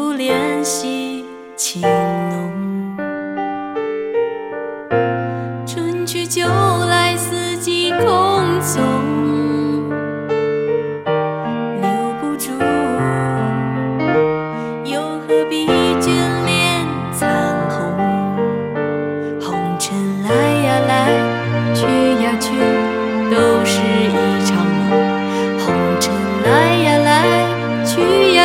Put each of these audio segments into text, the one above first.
不怜。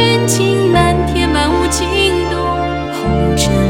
真情难填满无尽洞。红尘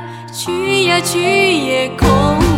去呀去也空。